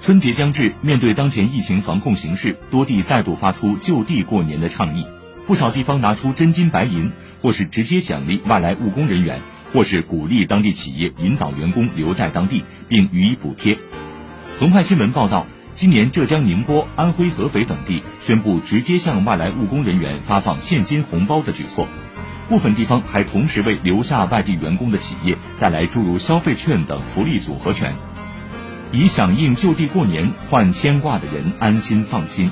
春节将至，面对当前疫情防控形势，多地再度发出就地过年的倡议。不少地方拿出真金白银，或是直接奖励外来务工人员，或是鼓励当地企业引导员工留在当地，并予以补贴。澎湃新闻报道，今年浙江宁波、安徽合肥等地宣布直接向外来务工人员发放现金红包的举措，部分地方还同时为留下外地员工的企业带来诸如消费券等福利组合拳。以响应就地过年，换牵挂的人安心放心。